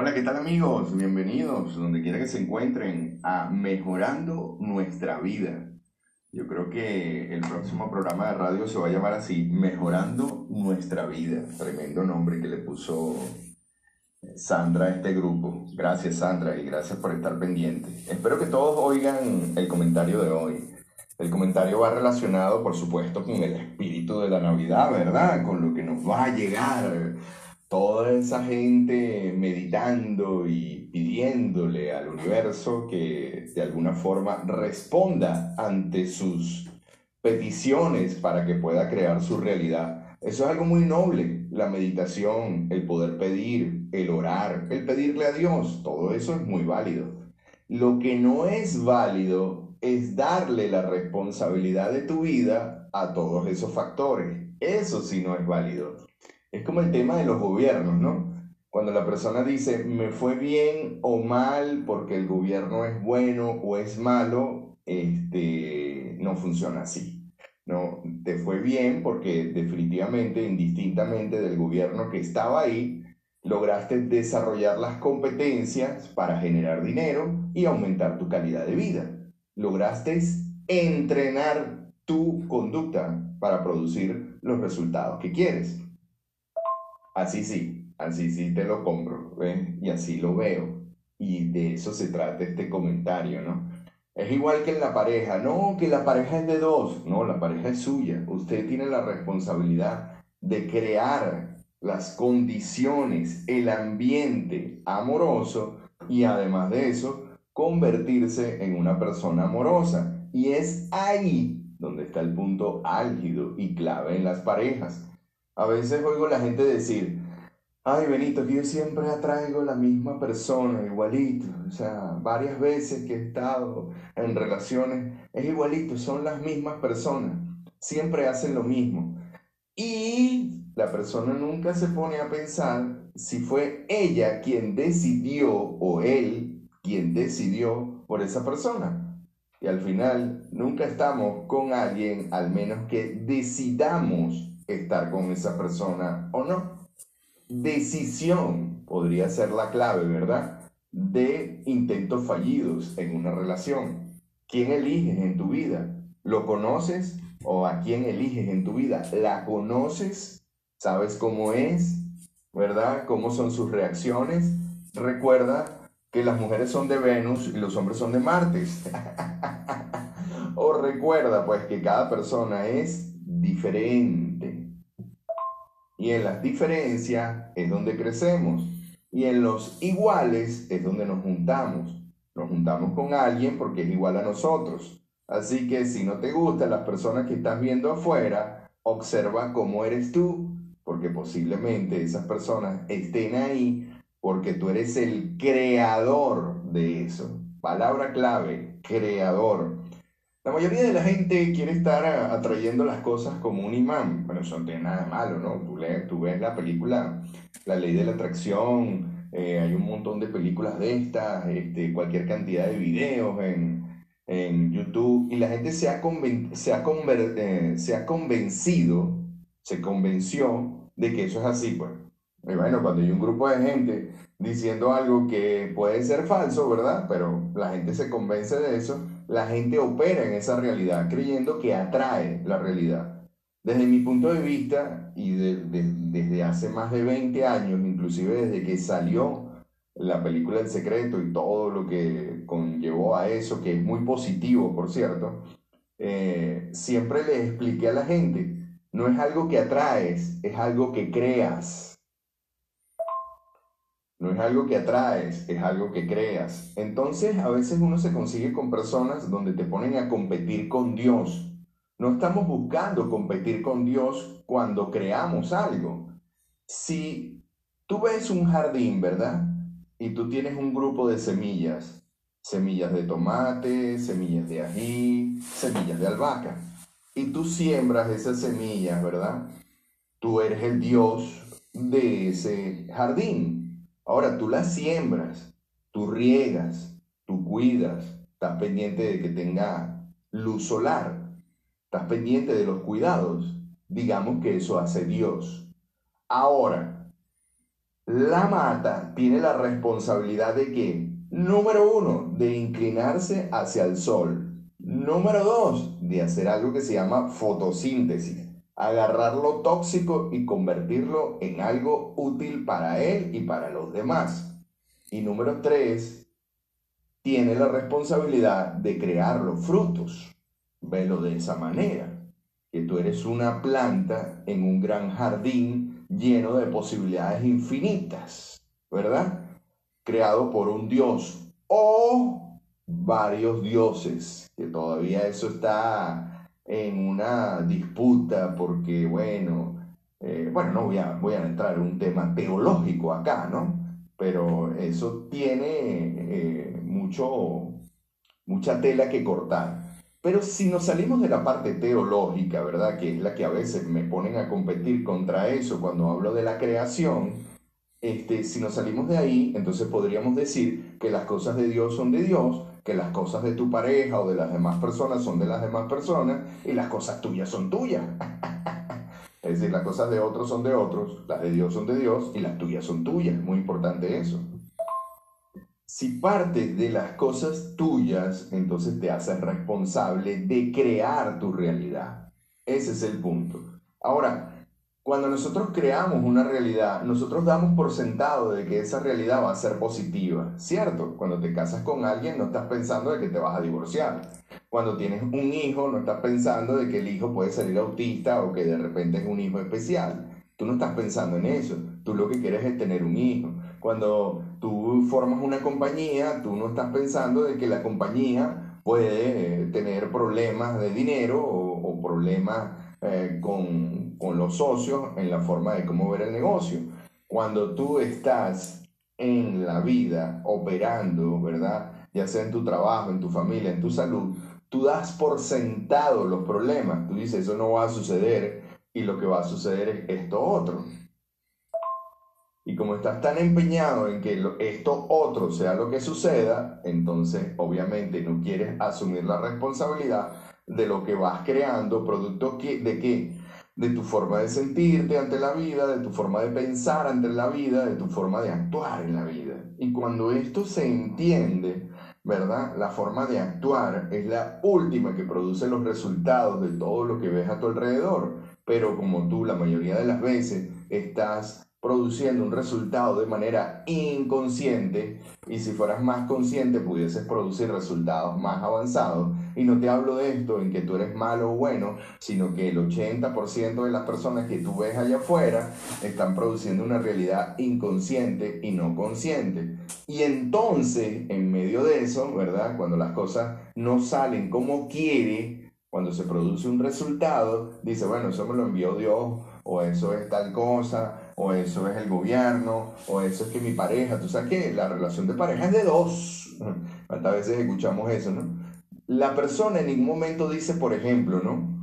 Hola, ¿qué tal amigos? Bienvenidos, donde quiera que se encuentren, a Mejorando Nuestra Vida. Yo creo que el próximo programa de radio se va a llamar así, Mejorando Nuestra Vida. Tremendo nombre que le puso Sandra a este grupo. Gracias Sandra y gracias por estar pendiente. Espero que todos oigan el comentario de hoy. El comentario va relacionado, por supuesto, con el espíritu de la Navidad, ¿verdad? Con lo que nos va a llegar toda esa gente meditando y pidiéndole al universo que de alguna forma responda ante sus peticiones para que pueda crear su realidad. Eso es algo muy noble, la meditación, el poder pedir, el orar, el pedirle a Dios, todo eso es muy válido. Lo que no es válido es darle la responsabilidad de tu vida a todos esos factores. Eso sí no es válido. Es como el tema de los gobiernos, ¿no? Cuando la persona dice, me fue bien o mal porque el gobierno es bueno o es malo, este, no funciona así. No, te fue bien porque definitivamente, indistintamente del gobierno que estaba ahí, lograste desarrollar las competencias para generar dinero y aumentar tu calidad de vida. Lograste entrenar tu conducta para producir los resultados que quieres. Así sí, así sí te lo compro, Y así lo veo. Y de eso se trata este comentario, ¿no? Es igual que en la pareja, no, que la pareja es de dos, no, la pareja es suya. Usted tiene la responsabilidad de crear las condiciones, el ambiente amoroso y además de eso, convertirse en una persona amorosa. Y es ahí donde está el punto álgido y clave en las parejas. A veces oigo la gente decir, ay Benito, que yo siempre atraigo la misma persona, igualito. O sea, varias veces que he estado en relaciones, es igualito, son las mismas personas. Siempre hacen lo mismo. Y la persona nunca se pone a pensar si fue ella quien decidió o él quien decidió por esa persona. Y al final nunca estamos con alguien, al menos que decidamos estar con esa persona o no. Decisión podría ser la clave, ¿verdad? De intentos fallidos en una relación. ¿Quién eliges en tu vida? ¿Lo conoces o a quién eliges en tu vida? ¿La conoces? ¿Sabes cómo es? ¿Verdad? ¿Cómo son sus reacciones? Recuerda que las mujeres son de Venus y los hombres son de Marte. o recuerda pues que cada persona es diferente y en las diferencias es donde crecemos. Y en los iguales es donde nos juntamos. Nos juntamos con alguien porque es igual a nosotros. Así que si no te gustan las personas que estás viendo afuera, observa cómo eres tú, porque posiblemente esas personas estén ahí porque tú eres el creador de eso. Palabra clave, creador. La mayoría de la gente quiere estar atrayendo las cosas como un imán. Bueno, eso no tiene nada malo, ¿no? Tú, tú ves la película La Ley de la Atracción, eh, hay un montón de películas de estas, este, cualquier cantidad de videos en, en YouTube, y la gente se ha, se, ha eh, se ha convencido, se convenció de que eso es así, pues. Y bueno, cuando hay un grupo de gente diciendo algo que puede ser falso, ¿verdad? Pero la gente se convence de eso la gente opera en esa realidad, creyendo que atrae la realidad. Desde mi punto de vista, y desde hace más de 20 años, inclusive desde que salió la película El Secreto y todo lo que conllevó a eso, que es muy positivo, por cierto, eh, siempre le expliqué a la gente, no es algo que atraes, es algo que creas. No es algo que atraes, es algo que creas. Entonces, a veces uno se consigue con personas donde te ponen a competir con Dios. No estamos buscando competir con Dios cuando creamos algo. Si tú ves un jardín, ¿verdad? Y tú tienes un grupo de semillas, semillas de tomate, semillas de ají, semillas de albahaca. Y tú siembras esas semillas, ¿verdad? Tú eres el Dios de ese jardín Ahora tú las siembras, tú riegas, tú cuidas, estás pendiente de que tenga luz solar, estás pendiente de los cuidados. Digamos que eso hace Dios. Ahora, la mata tiene la responsabilidad de que, número uno, de inclinarse hacia el sol. Número dos, de hacer algo que se llama fotosíntesis. Agarrar lo tóxico y convertirlo en algo útil para él y para los demás. Y número tres, tiene la responsabilidad de crear los frutos. Velo de esa manera, que tú eres una planta en un gran jardín lleno de posibilidades infinitas, ¿verdad? Creado por un dios o varios dioses, que todavía eso está en una disputa porque, bueno, eh, bueno, no voy a, voy a entrar en un tema teológico acá, ¿no? Pero eso tiene eh, mucho, mucha tela que cortar. Pero si nos salimos de la parte teológica, ¿verdad? Que es la que a veces me ponen a competir contra eso cuando hablo de la creación, este, si nos salimos de ahí, entonces podríamos decir que las cosas de Dios son de Dios, que las cosas de tu pareja o de las demás personas son de las demás personas y las cosas tuyas son tuyas. es decir, las cosas de otros son de otros, las de Dios son de Dios y las tuyas son tuyas. Muy importante eso. Si partes de las cosas tuyas, entonces te haces responsable de crear tu realidad. Ese es el punto. Ahora, cuando nosotros creamos una realidad, nosotros damos por sentado de que esa realidad va a ser positiva, ¿cierto? Cuando te casas con alguien no estás pensando de que te vas a divorciar. Cuando tienes un hijo no estás pensando de que el hijo puede salir autista o que de repente es un hijo especial. Tú no estás pensando en eso. Tú lo que quieres es tener un hijo. Cuando tú formas una compañía, tú no estás pensando de que la compañía puede eh, tener problemas de dinero o, problemas eh, con, con los socios en la forma de cómo ver el negocio. Cuando tú estás en la vida operando, ¿verdad? Ya sea en tu trabajo, en tu familia, en tu salud, tú das por sentado los problemas. Tú dices, eso no va a suceder y lo que va a suceder es esto otro. Y como estás tan empeñado en que esto otro sea lo que suceda, entonces obviamente no quieres asumir la responsabilidad de lo que vas creando, producto de qué? De tu forma de sentirte ante la vida, de tu forma de pensar ante la vida, de tu forma de actuar en la vida. Y cuando esto se entiende, ¿verdad? La forma de actuar es la última que produce los resultados de todo lo que ves a tu alrededor. Pero como tú la mayoría de las veces estás produciendo un resultado de manera inconsciente y si fueras más consciente pudieses producir resultados más avanzados. Y no te hablo de esto en que tú eres malo o bueno, sino que el 80% de las personas que tú ves allá afuera están produciendo una realidad inconsciente y no consciente. Y entonces, en medio de eso, ¿verdad? Cuando las cosas no salen como quiere, cuando se produce un resultado, dice, bueno, eso me lo envió Dios, o eso es tal cosa, o eso es el gobierno, o eso es que mi pareja, tú sabes que la relación de pareja es de dos. ¿Cuántas veces escuchamos eso, no? La persona en ningún momento dice, por ejemplo, ¿no?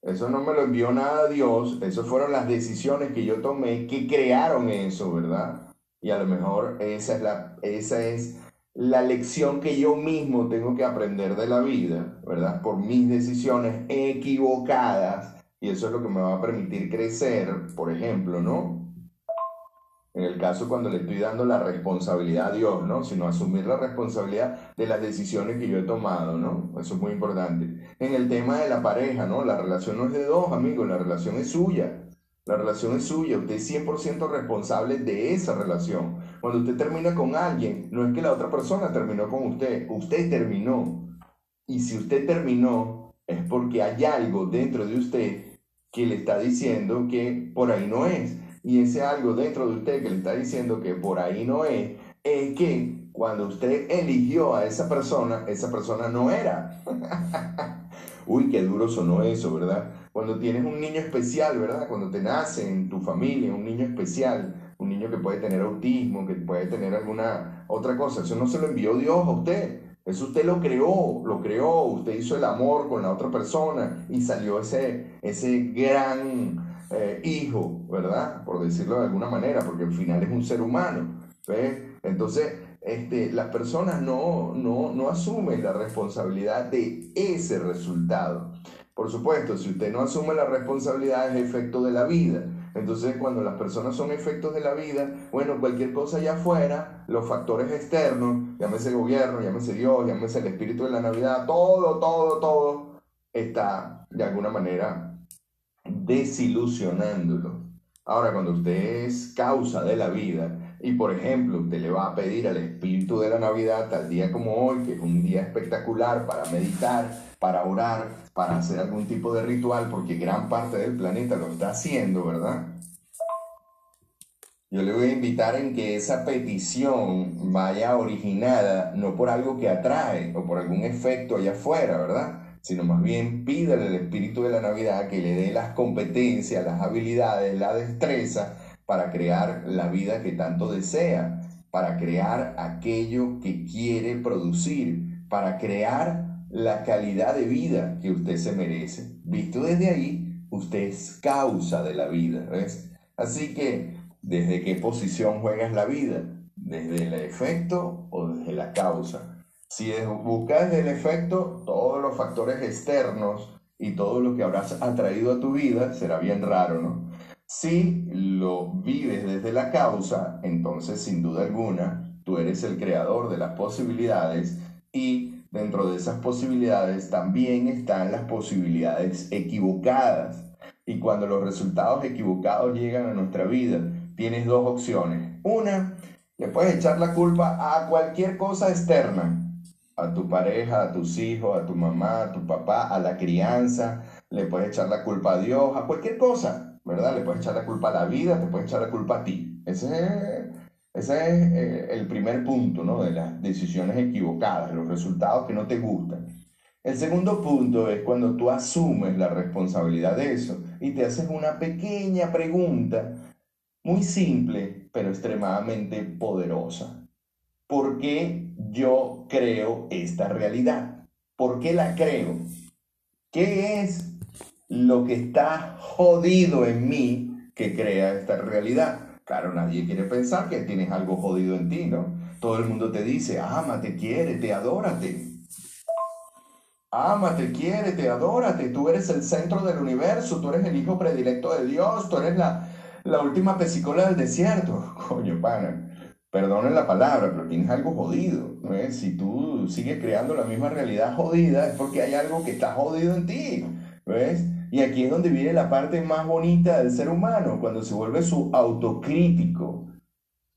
Eso no me lo envió nada Dios, eso fueron las decisiones que yo tomé que crearon eso, ¿verdad? Y a lo mejor esa es la, esa es la lección que yo mismo tengo que aprender de la vida, ¿verdad? Por mis decisiones equivocadas. Y eso es lo que me va a permitir crecer, por ejemplo, ¿no? En el caso cuando le estoy dando la responsabilidad a Dios, ¿no? Sino asumir la responsabilidad de las decisiones que yo he tomado, ¿no? Eso es muy importante. En el tema de la pareja, ¿no? La relación no es de dos, amigos, la relación es suya. La relación es suya, usted es 100% responsable de esa relación. Cuando usted termina con alguien, no es que la otra persona terminó con usted, usted terminó. Y si usted terminó, es porque hay algo dentro de usted que le está diciendo que por ahí no es y ese algo dentro de usted que le está diciendo que por ahí no es, es que cuando usted eligió a esa persona, esa persona no era. Uy, qué duro sonó eso, ¿verdad? Cuando tienes un niño especial, ¿verdad? Cuando te nace en tu familia un niño especial, un niño que puede tener autismo, que puede tener alguna otra cosa, eso no se lo envió Dios a usted. Eso usted lo creó, lo creó, usted hizo el amor con la otra persona y salió ese, ese gran eh, hijo, ¿verdad? Por decirlo de alguna manera, porque al final es un ser humano. ¿ves? Entonces, este, las personas no, no, no asumen la responsabilidad de ese resultado. Por supuesto, si usted no asume la responsabilidad es efecto de la vida. Entonces, cuando las personas son efectos de la vida, bueno, cualquier cosa allá afuera, los factores externos, llámese gobierno, llámese Dios, llámese el espíritu de la Navidad, todo, todo, todo, está de alguna manera desilusionándolo. Ahora, cuando usted es causa de la vida y, por ejemplo, usted le va a pedir al espíritu de la Navidad, tal día como hoy, que es un día espectacular para meditar, para orar, para hacer algún tipo de ritual, porque gran parte del planeta lo está haciendo, ¿verdad? Yo le voy a invitar en que esa petición vaya originada no por algo que atrae o por algún efecto allá afuera, ¿verdad? Sino más bien pídale al espíritu de la Navidad que le dé las competencias, las habilidades, la destreza para crear la vida que tanto desea, para crear aquello que quiere producir, para crear la calidad de vida que usted se merece. Visto desde ahí, usted es causa de la vida, ¿ves? Así que, ¿desde qué posición juegas la vida? ¿Desde el efecto o desde la causa? Si buscas el efecto, todos los factores externos y todo lo que habrás atraído a tu vida será bien raro, ¿no? Si lo vives desde la causa, entonces sin duda alguna tú eres el creador de las posibilidades y dentro de esas posibilidades también están las posibilidades equivocadas. Y cuando los resultados equivocados llegan a nuestra vida, tienes dos opciones. Una, le puedes echar la culpa a cualquier cosa externa, a tu pareja, a tus hijos, a tu mamá, a tu papá, a la crianza, le puedes echar la culpa a Dios, a cualquier cosa, ¿verdad? Le puedes echar la culpa a la vida, te puedes echar la culpa a ti. Ese es, ese es eh, el primer punto, ¿no? De las decisiones equivocadas, los resultados que no te gustan. El segundo punto es cuando tú asumes la responsabilidad de eso y te haces una pequeña pregunta, muy simple, pero extremadamente poderosa. ¿Por qué yo creo esta realidad. ¿Por qué la creo? ¿Qué es lo que está jodido en mí que crea esta realidad? Claro, nadie quiere pensar que tienes algo jodido en ti, ¿no? Todo el mundo te dice, ámate, te adórate. Ámate, te adórate. Tú eres el centro del universo, tú eres el hijo predilecto de Dios, tú eres la, la última pesicola del desierto. Coño, pana perdonen la palabra, pero tienes algo jodido. ¿no? Si tú sigues creando la misma realidad jodida, es porque hay algo que está jodido en ti. ¿Ves? Y aquí es donde viene la parte más bonita del ser humano, cuando se vuelve su autocrítico.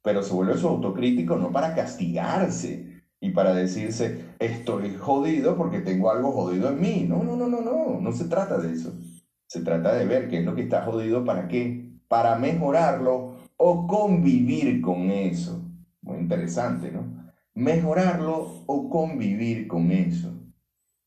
Pero se vuelve su autocrítico no para castigarse y para decirse, estoy jodido porque tengo algo jodido en mí. No, no, no, no, no, no se trata de eso. Se trata de ver qué es lo que está jodido, para qué, para mejorarlo o convivir con eso. Muy interesante, ¿no? Mejorarlo o convivir con eso.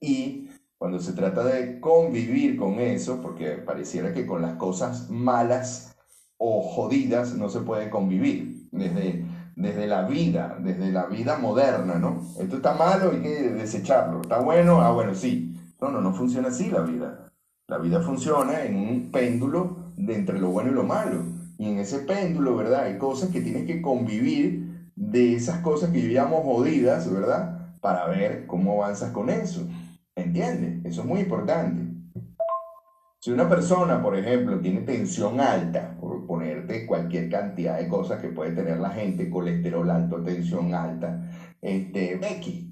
Y cuando se trata de convivir con eso, porque pareciera que con las cosas malas o jodidas no se puede convivir, desde, desde la vida, desde la vida moderna, ¿no? Esto está malo, hay que desecharlo. ¿Está bueno? Ah, bueno, sí. No, no, no funciona así la vida. La vida funciona en un péndulo de entre lo bueno y lo malo. Y en ese péndulo, ¿verdad? Hay cosas que tienes que convivir de esas cosas que vivíamos jodidas, ¿verdad? Para ver cómo avanzas con eso. ¿Entiendes? Eso es muy importante. Si una persona, por ejemplo, tiene tensión alta, por ponerte cualquier cantidad de cosas que puede tener la gente, colesterol alto, tensión alta, este,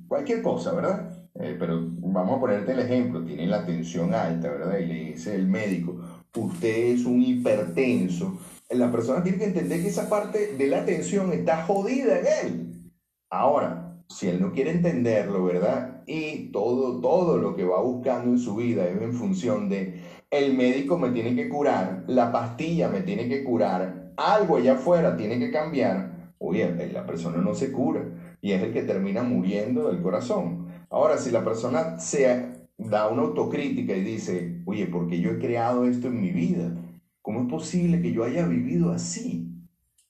cualquier cosa, ¿verdad? Eh, pero vamos a ponerte el ejemplo, tiene la tensión alta, ¿verdad? Y le dice el médico, usted es un hipertenso, la persona tiene que entender que esa parte de la atención está jodida en él. Ahora, si él no quiere entenderlo, ¿verdad? Y todo, todo lo que va buscando en su vida es en función de el médico me tiene que curar, la pastilla me tiene que curar, algo allá afuera tiene que cambiar. Oye, la persona no se cura y es el que termina muriendo del corazón. Ahora, si la persona se da una autocrítica y dice, oye, porque yo he creado esto en mi vida, ¿Cómo es posible que yo haya vivido así?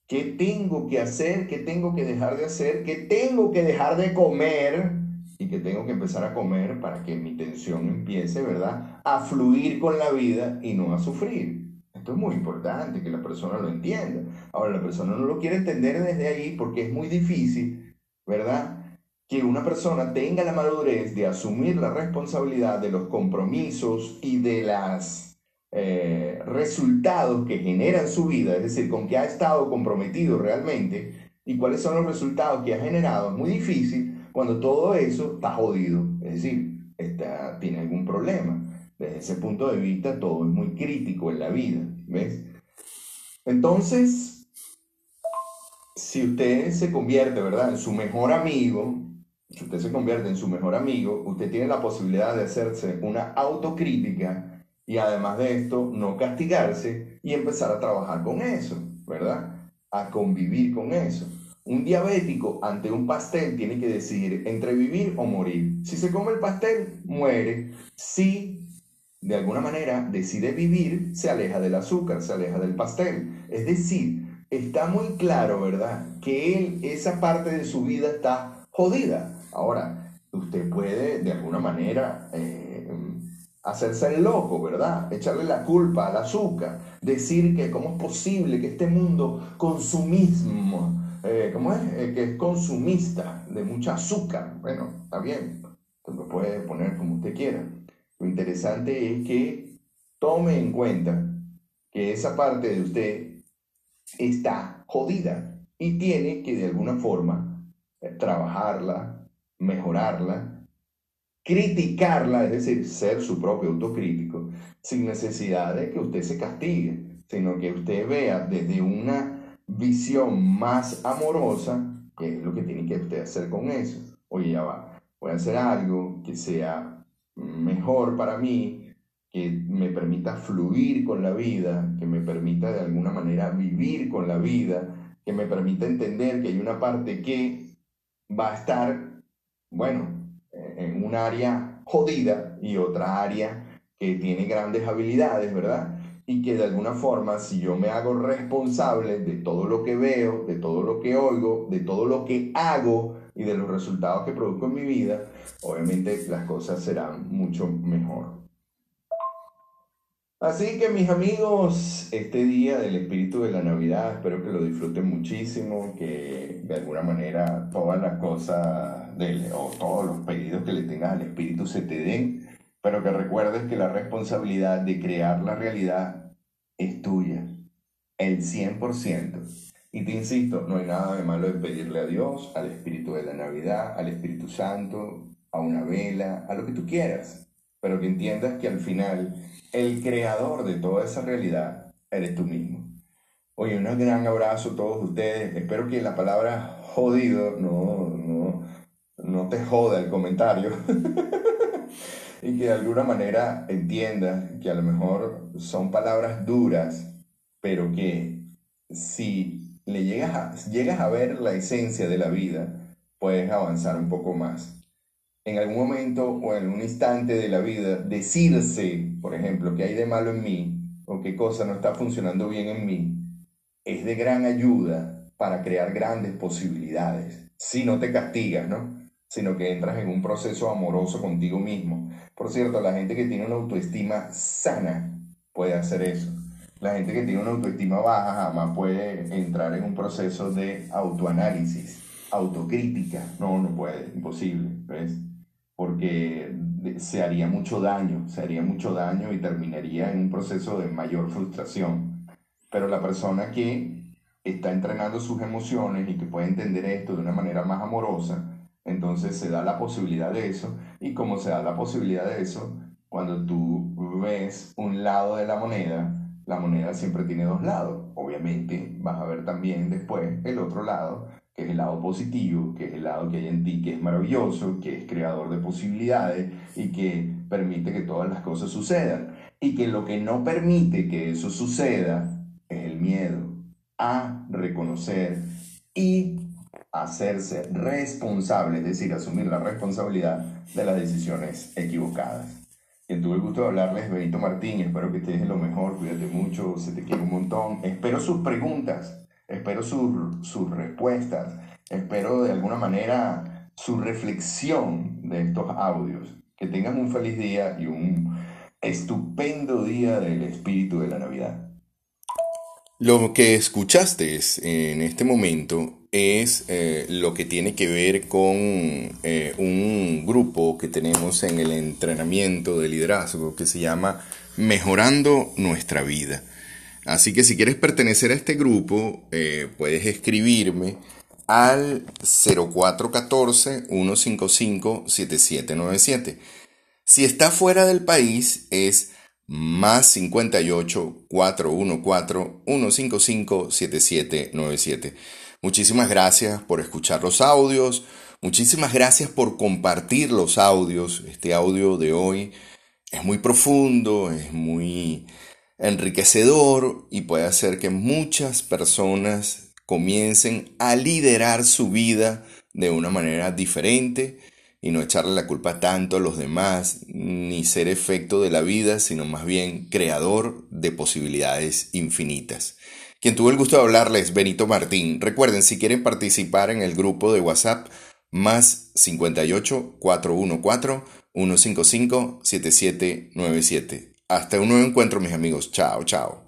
¿Qué tengo que hacer? ¿Qué tengo que dejar de hacer? ¿Qué tengo que dejar de comer? Y que tengo que empezar a comer para que mi tensión empiece, ¿verdad? A fluir con la vida y no a sufrir. Esto es muy importante que la persona lo entienda. Ahora, la persona no lo quiere entender desde ahí porque es muy difícil, ¿verdad? Que una persona tenga la madurez de asumir la responsabilidad de los compromisos y de las eh, resultados que generan su vida, es decir, con qué ha estado comprometido realmente y cuáles son los resultados que ha generado, es muy difícil cuando todo eso está jodido, es decir, está, tiene algún problema. Desde ese punto de vista, todo es muy crítico en la vida, ¿ves? Entonces, si usted se convierte, ¿verdad?, en su mejor amigo, si usted se convierte en su mejor amigo, usted tiene la posibilidad de hacerse una autocrítica y además de esto, no castigarse y empezar a trabajar con eso, ¿verdad? A convivir con eso. Un diabético ante un pastel tiene que decidir entre vivir o morir. Si se come el pastel, muere. Si de alguna manera decide vivir, se aleja del azúcar, se aleja del pastel. Es decir, está muy claro, ¿verdad? Que él, esa parte de su vida está jodida. Ahora, usted puede de alguna manera eh, hacerse el loco, ¿verdad? Echarle la culpa al azúcar, decir que cómo es posible que este mundo consumismo, eh, ¿cómo es? Eh, que es consumista de mucha azúcar. Bueno, está bien, lo puede poner como usted quiera. Lo interesante es que tome en cuenta que esa parte de usted está jodida y tiene que de alguna forma trabajarla, mejorarla, criticarla, es decir, ser su propio autocrítico, sin necesidad de que usted se castigue, sino que usted vea desde una visión más amorosa qué es lo que tiene que usted hacer con eso. Oye, ya va, voy a hacer algo que sea mejor para mí, que me permita fluir con la vida, que me permita de alguna manera vivir con la vida, que me permita entender que hay una parte que va a estar bueno, en un área jodida y otra área que tiene grandes habilidades, ¿verdad? Y que de alguna forma, si yo me hago responsable de todo lo que veo, de todo lo que oigo, de todo lo que hago y de los resultados que produzco en mi vida, obviamente las cosas serán mucho mejor. Así que mis amigos, este día del espíritu de la Navidad, espero que lo disfruten muchísimo, que de alguna manera todas las cosas o todos los pedidos que le tengas al espíritu se te den, pero que recuerdes que la responsabilidad de crear la realidad es tuya, el 100%. Y te insisto, no hay nada de malo de pedirle a Dios, al espíritu de la Navidad, al Espíritu Santo, a una vela, a lo que tú quieras, pero que entiendas que al final el creador de toda esa realidad eres tú mismo. Oye, un gran abrazo a todos ustedes. Espero que la palabra jodido no, no, no te joda el comentario. y que de alguna manera entiendas que a lo mejor son palabras duras, pero que si le llegas a, llegas a ver la esencia de la vida, puedes avanzar un poco más en algún momento o en un instante de la vida decirse, por ejemplo, que hay de malo en mí o qué cosa no está funcionando bien en mí, es de gran ayuda para crear grandes posibilidades. Si no te castigas, ¿no? Sino que entras en un proceso amoroso contigo mismo. Por cierto, la gente que tiene una autoestima sana puede hacer eso. La gente que tiene una autoestima baja jamás puede entrar en un proceso de autoanálisis, autocrítica. No, no puede, imposible. ¿ves? Porque se haría mucho daño, se haría mucho daño y terminaría en un proceso de mayor frustración. Pero la persona que está entrenando sus emociones y que puede entender esto de una manera más amorosa, entonces se da la posibilidad de eso. Y como se da la posibilidad de eso, cuando tú ves un lado de la moneda, la moneda siempre tiene dos lados. Obviamente vas a ver también después el otro lado que es el lado positivo, que es el lado que hay en ti, que es maravilloso, que es creador de posibilidades y que permite que todas las cosas sucedan. Y que lo que no permite que eso suceda es el miedo a reconocer y hacerse responsable, es decir, asumir la responsabilidad de las decisiones equivocadas. Quien tuve el gusto de hablarles, Benito Martín, espero que estés en lo mejor, cuídate mucho, se te quiere un montón, espero sus preguntas espero sus, respuestas, espero de alguna manera su reflexión de estos audios. Que tengan un feliz día y un estupendo día del espíritu de la Navidad. Lo que escuchaste en este momento es eh, lo que tiene que ver con eh, un grupo que tenemos en el entrenamiento de liderazgo que se llama mejorando nuestra vida. Así que si quieres pertenecer a este grupo, eh, puedes escribirme al 0414-155-7797. Si está fuera del país, es más 58 414 155 7797. Muchísimas gracias por escuchar los audios, muchísimas gracias por compartir los audios. Este audio de hoy es muy profundo, es muy enriquecedor y puede hacer que muchas personas comiencen a liderar su vida de una manera diferente y no echarle la culpa tanto a los demás, ni ser efecto de la vida, sino más bien creador de posibilidades infinitas. Quien tuvo el gusto de hablarles, Benito Martín. Recuerden, si quieren participar en el grupo de WhatsApp, más 58 414 155 7797. Hasta un nuevo encuentro, mis amigos. Chao, chao.